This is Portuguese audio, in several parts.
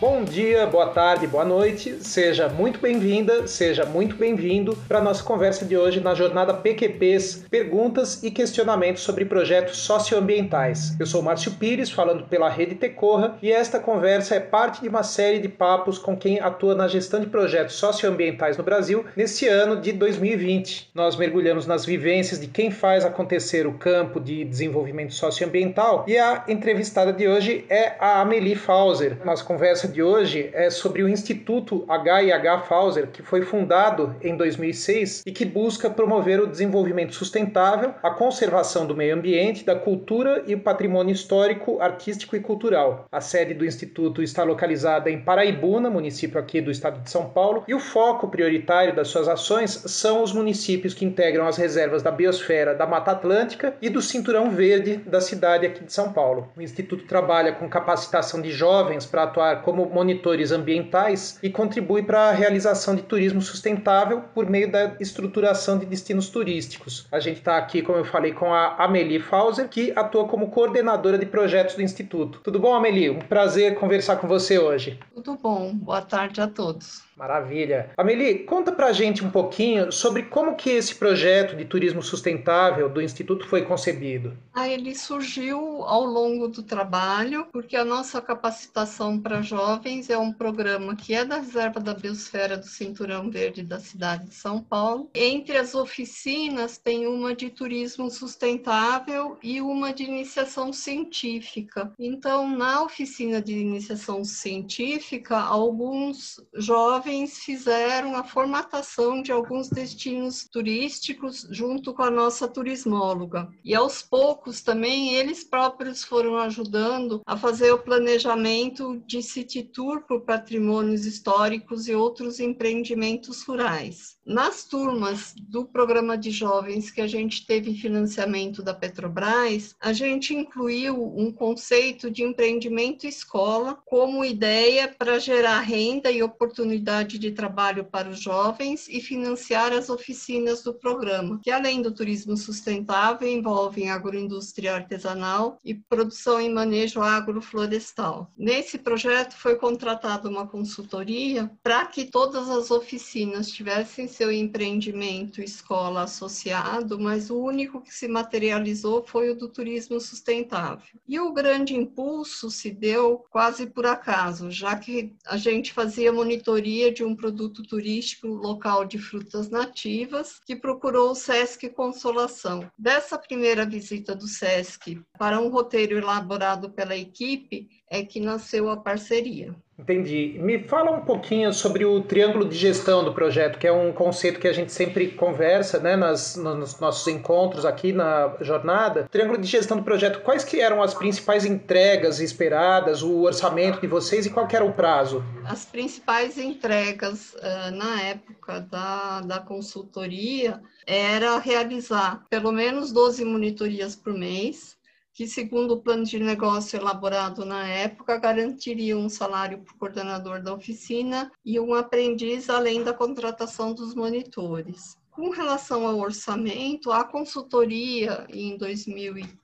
Bom dia, boa tarde, boa noite. Seja muito bem-vinda, seja muito bem-vindo para a nossa conversa de hoje na jornada PQPs, perguntas e questionamentos sobre projetos socioambientais. Eu sou Márcio Pires, falando pela Rede Tecorra, e esta conversa é parte de uma série de papos com quem atua na gestão de projetos socioambientais no Brasil nesse ano de 2020. Nós mergulhamos nas vivências de quem faz acontecer o campo de desenvolvimento socioambiental e a entrevistada de hoje é a Amelie Fauser. Nossa conversa de hoje é sobre o Instituto H&H Fauser, que foi fundado em 2006 e que busca promover o desenvolvimento sustentável, a conservação do meio ambiente, da cultura e o patrimônio histórico, artístico e cultural. A sede do instituto está localizada em Paraibuna, município aqui do estado de São Paulo, e o foco prioritário das suas ações são os municípios que integram as reservas da biosfera da Mata Atlântica e do Cinturão Verde da cidade aqui de São Paulo. O instituto trabalha com capacitação de jovens para atuar como como monitores ambientais e contribui para a realização de turismo sustentável por meio da estruturação de destinos turísticos. A gente está aqui, como eu falei, com a Amelie Fauser, que atua como coordenadora de projetos do Instituto. Tudo bom, Amelie? Um prazer conversar com você hoje. Tudo bom. Boa tarde a todos. Maravilha. Amelie, conta pra gente um pouquinho sobre como que esse projeto de turismo sustentável do Instituto foi concebido. Ah, ele surgiu ao longo do trabalho, porque a nossa capacitação para jovens é um programa que é da Reserva da Biosfera do Cinturão Verde da cidade de São Paulo. Entre as oficinas tem uma de turismo sustentável e uma de iniciação científica. Então, na oficina de iniciação científica, alguns jovens jovens fizeram a formatação de alguns destinos turísticos junto com a nossa turismóloga. E aos poucos também eles próprios foram ajudando a fazer o planejamento de city tour por patrimônios históricos e outros empreendimentos rurais. Nas turmas do programa de jovens que a gente teve financiamento da Petrobras, a gente incluiu um conceito de empreendimento escola como ideia para gerar renda e oportunidade de trabalho para os jovens e financiar as oficinas do programa, que além do turismo sustentável envolvem agroindústria artesanal e produção e manejo agroflorestal. Nesse projeto foi contratada uma consultoria para que todas as oficinas tivessem seu empreendimento escola associado, mas o único que se materializou foi o do turismo sustentável. E o grande impulso se deu quase por acaso, já que a gente fazia monitoria de um produto turístico local de frutas nativas que procurou o SESC Consolação. Dessa primeira visita do SESC para um roteiro elaborado pela equipe é que nasceu a parceria. Entendi. Me fala um pouquinho sobre o triângulo de gestão do projeto, que é um conceito que a gente sempre conversa né, nas, nos nossos encontros aqui na jornada. Triângulo de gestão do projeto, quais que eram as principais entregas esperadas, o orçamento de vocês e qual era o prazo? As principais entregas uh, na época da, da consultoria era realizar pelo menos 12 monitorias por mês, que, segundo o plano de negócio elaborado na época, garantiria um salário para o coordenador da oficina e um aprendiz, além da contratação dos monitores. Com relação ao orçamento, a consultoria em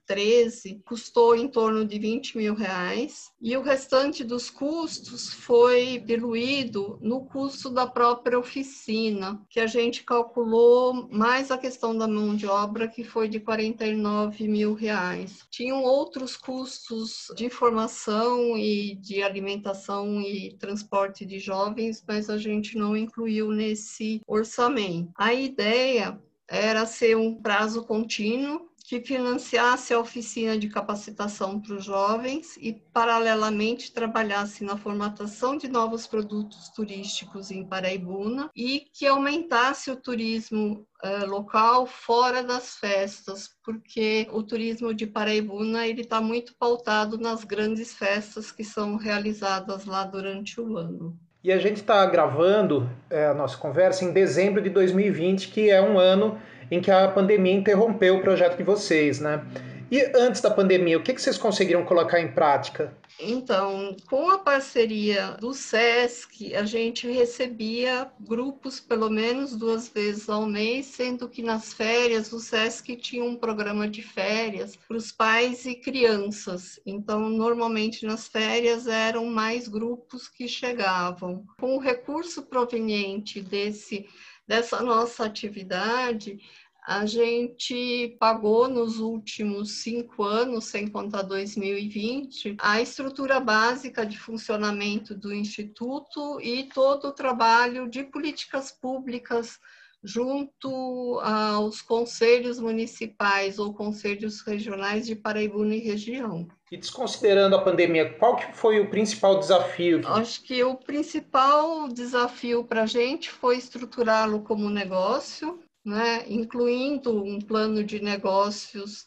2013 custou em torno de 20 mil reais e o restante dos custos foi diluído no custo da própria oficina, que a gente calculou mais a questão da mão de obra, que foi de 49 mil reais. Tinham outros custos de formação e de alimentação e transporte de jovens, mas a gente não incluiu nesse orçamento. A ideia ideia era ser um prazo contínuo que financiasse a oficina de capacitação para os jovens e, paralelamente, trabalhasse na formatação de novos produtos turísticos em Paraibuna e que aumentasse o turismo uh, local fora das festas, porque o turismo de Paraibuna ele está muito pautado nas grandes festas que são realizadas lá durante o ano. E a gente está gravando é, a nossa conversa em dezembro de 2020, que é um ano em que a pandemia interrompeu o projeto de vocês, né? E antes da pandemia, o que, que vocês conseguiram colocar em prática? Então, com a parceria do SESC, a gente recebia grupos pelo menos duas vezes ao mês, sendo que nas férias o SESC tinha um programa de férias para os pais e crianças. Então, normalmente nas férias eram mais grupos que chegavam. Com o recurso proveniente desse dessa nossa atividade, a gente pagou nos últimos cinco anos, sem contar 2020, a estrutura básica de funcionamento do Instituto e todo o trabalho de políticas públicas junto aos conselhos municipais ou conselhos regionais de Paraibuna e região. E desconsiderando a pandemia, qual que foi o principal desafio? Acho que o principal desafio para a gente foi estruturá-lo como negócio, né, incluindo um plano de negócios,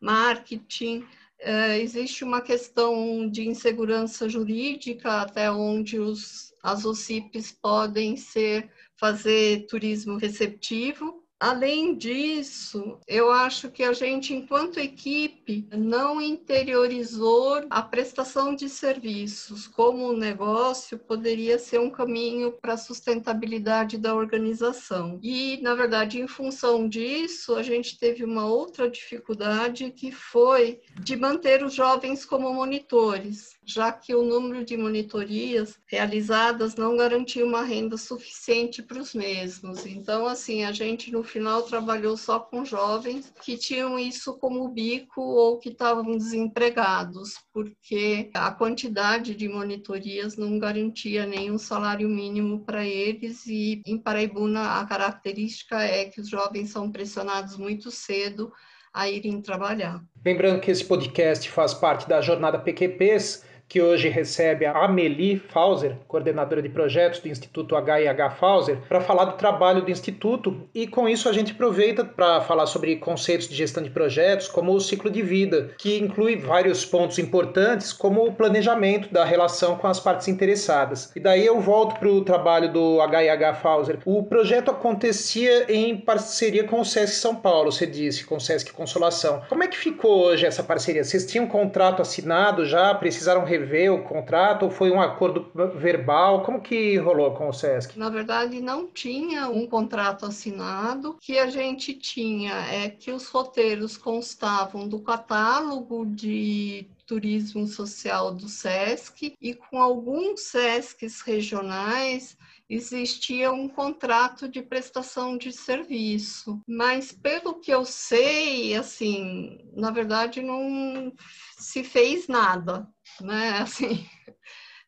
marketing. É, existe uma questão de insegurança jurídica, até onde os, as OCIPs podem ser fazer turismo receptivo, Além disso, eu acho que a gente, enquanto equipe, não interiorizou a prestação de serviços como um negócio poderia ser um caminho para a sustentabilidade da organização. E, na verdade, em função disso, a gente teve uma outra dificuldade que foi de manter os jovens como monitores já que o número de monitorias realizadas não garantia uma renda suficiente para os mesmos. Então, assim, a gente no final trabalhou só com jovens que tinham isso como bico ou que estavam desempregados, porque a quantidade de monitorias não garantia nenhum salário mínimo para eles e em Paraibuna a característica é que os jovens são pressionados muito cedo a irem trabalhar. Lembrando que esse podcast faz parte da jornada PQPs, que hoje recebe a Amelie Fauser, coordenadora de projetos do Instituto HIH Fauser, para falar do trabalho do Instituto. E com isso a gente aproveita para falar sobre conceitos de gestão de projetos, como o ciclo de vida, que inclui vários pontos importantes, como o planejamento da relação com as partes interessadas. E daí eu volto para o trabalho do HIH Fauser. O projeto acontecia em parceria com o SESC São Paulo, você disse, com o SESC Consolação. Como é que ficou hoje essa parceria? Vocês tinham um contrato assinado já? Precisaram rever o contrato ou foi um acordo verbal? Como que rolou com o SESC? Na verdade, não tinha um contrato assinado. O que a gente tinha é que os roteiros constavam do catálogo de turismo social do SESC e com alguns SESCs regionais existia um contrato de prestação de serviço, mas pelo que eu sei, assim, na verdade não se fez nada, né? Assim,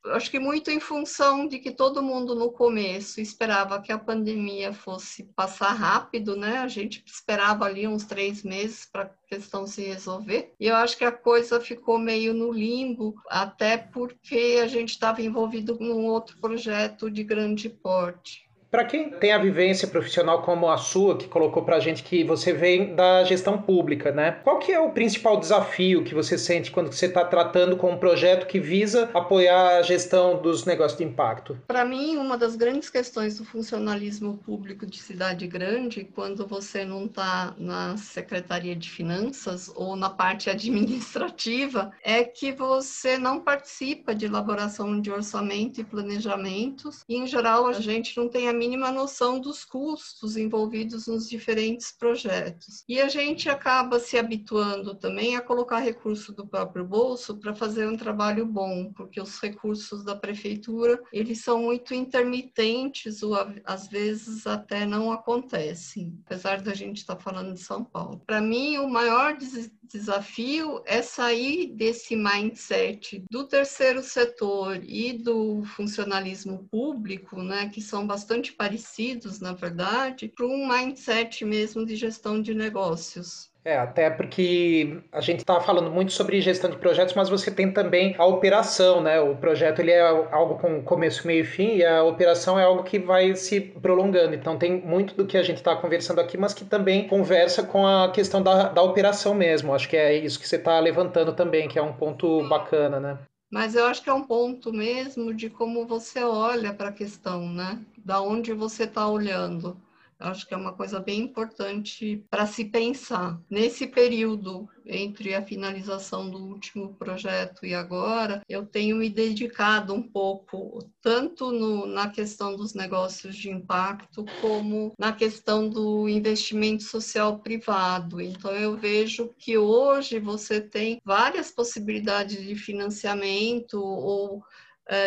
acho que muito em função de que todo mundo no começo esperava que a pandemia fosse passar rápido, né? A gente esperava ali uns três meses para a questão se resolver. E eu acho que a coisa ficou meio no limbo, até porque a gente estava envolvido num outro projeto de grande porte. Para quem tem a vivência profissional como a sua, que colocou para a gente que você vem da gestão pública, né? Qual que é o principal desafio que você sente quando você está tratando com um projeto que visa apoiar a gestão dos negócios de impacto? Para mim, uma das grandes questões do funcionalismo público de cidade grande, quando você não está na Secretaria de Finanças ou na parte administrativa, é que você não participa de elaboração de orçamento e planejamentos. E, em geral, a gente não tem a mínima noção dos custos envolvidos nos diferentes projetos. E a gente acaba se habituando também a colocar recurso do próprio bolso para fazer um trabalho bom, porque os recursos da prefeitura, eles são muito intermitentes ou às vezes até não acontecem, apesar da gente estar tá falando de São Paulo. Para mim, o maior des desafio é sair desse mindset do terceiro setor e do funcionalismo público, né, que são bastante bastante parecidos, na verdade, para um mindset mesmo de gestão de negócios. É, até porque a gente está falando muito sobre gestão de projetos, mas você tem também a operação, né? O projeto ele é algo com começo, meio e fim, e a operação é algo que vai se prolongando. Então tem muito do que a gente está conversando aqui, mas que também conversa com a questão da, da operação mesmo. Acho que é isso que você está levantando também, que é um ponto bacana, né? Mas eu acho que é um ponto mesmo de como você olha para a questão, né? Da onde você está olhando. Acho que é uma coisa bem importante para se pensar. Nesse período entre a finalização do último projeto e agora, eu tenho me dedicado um pouco tanto no, na questão dos negócios de impacto como na questão do investimento social privado. Então eu vejo que hoje você tem várias possibilidades de financiamento ou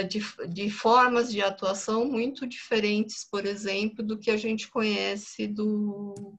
de, de, formas de atuação muito diferentes, por exemplo, do que a gente conhece do,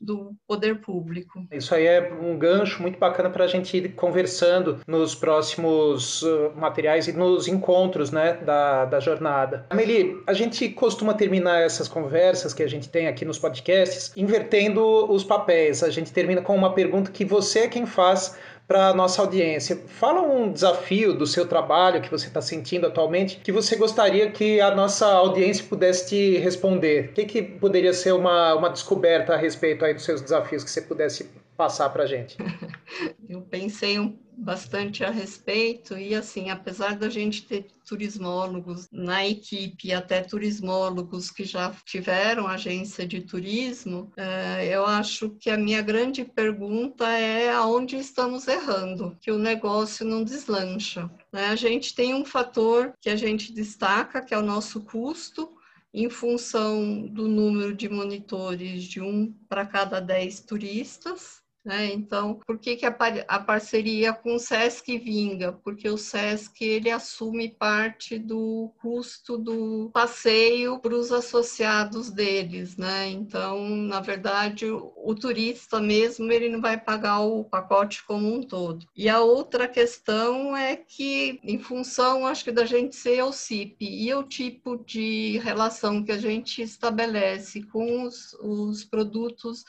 do poder público. Isso aí é um gancho muito bacana para a gente ir conversando nos próximos uh, materiais e nos encontros né, da, da jornada. Amelie, a gente costuma terminar essas conversas que a gente tem aqui nos podcasts invertendo os papéis. A gente termina com uma pergunta que você é quem faz para a nossa audiência. Fala um desafio do seu trabalho que você está sentindo atualmente que você gostaria que a nossa audiência pudesse te responder. O que, que poderia ser uma, uma descoberta a respeito aí dos seus desafios que você pudesse passar para gente? Eu pensei um bastante a respeito e assim, apesar da gente ter turismólogos na equipe, até turismólogos que já tiveram agência de turismo, eh, eu acho que a minha grande pergunta é aonde estamos errando, que o negócio não deslancha. Né? A gente tem um fator que a gente destaca, que é o nosso custo, em função do número de monitores de um para cada dez turistas, né? Então, por que, que a, par a, parceria com o SESC vinga? Porque o SESC ele assume parte do custo do passeio para os associados deles, né? Então, na verdade, o, o, turista mesmo ele não vai pagar o pacote como um todo. E a outra questão é que, em função, acho que da gente ser o CIP e o tipo de relação que a gente estabelece com os, os produtos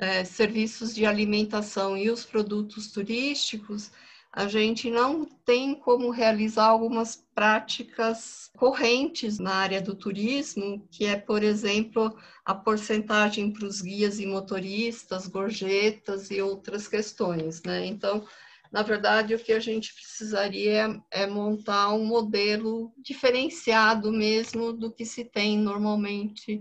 é, serviços de alimentação e os produtos turísticos, a gente não tem como realizar algumas práticas correntes na área do turismo, que é, por exemplo, a porcentagem para os guias e motoristas, gorjetas e outras questões, né? Então, na verdade, o que a gente precisaria é, é montar um modelo diferenciado mesmo do que se tem normalmente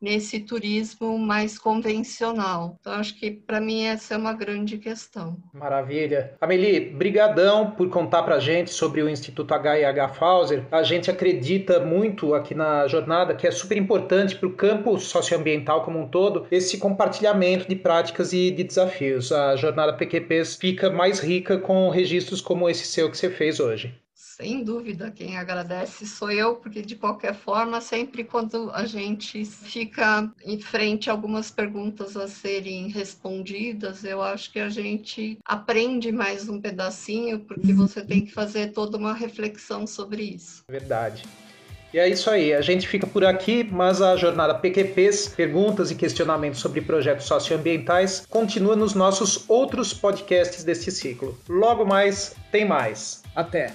nesse turismo mais convencional. Então, acho que para mim essa é uma grande questão. Maravilha. Amelie, brigadão por contar para gente sobre o Instituto HIH Fauser. A gente acredita muito aqui na jornada que é super importante para o campo socioambiental como um todo esse compartilhamento de práticas e de desafios. A jornada PQPs fica mais rica com registros como esse seu que você fez hoje. Sem dúvida, quem agradece sou eu, porque de qualquer forma, sempre quando a gente fica em frente a algumas perguntas a serem respondidas, eu acho que a gente aprende mais um pedacinho, porque você tem que fazer toda uma reflexão sobre isso. Verdade. E é isso aí, a gente fica por aqui, mas a jornada PQPs, perguntas e questionamentos sobre projetos socioambientais, continua nos nossos outros podcasts deste ciclo. Logo mais, tem mais. Até!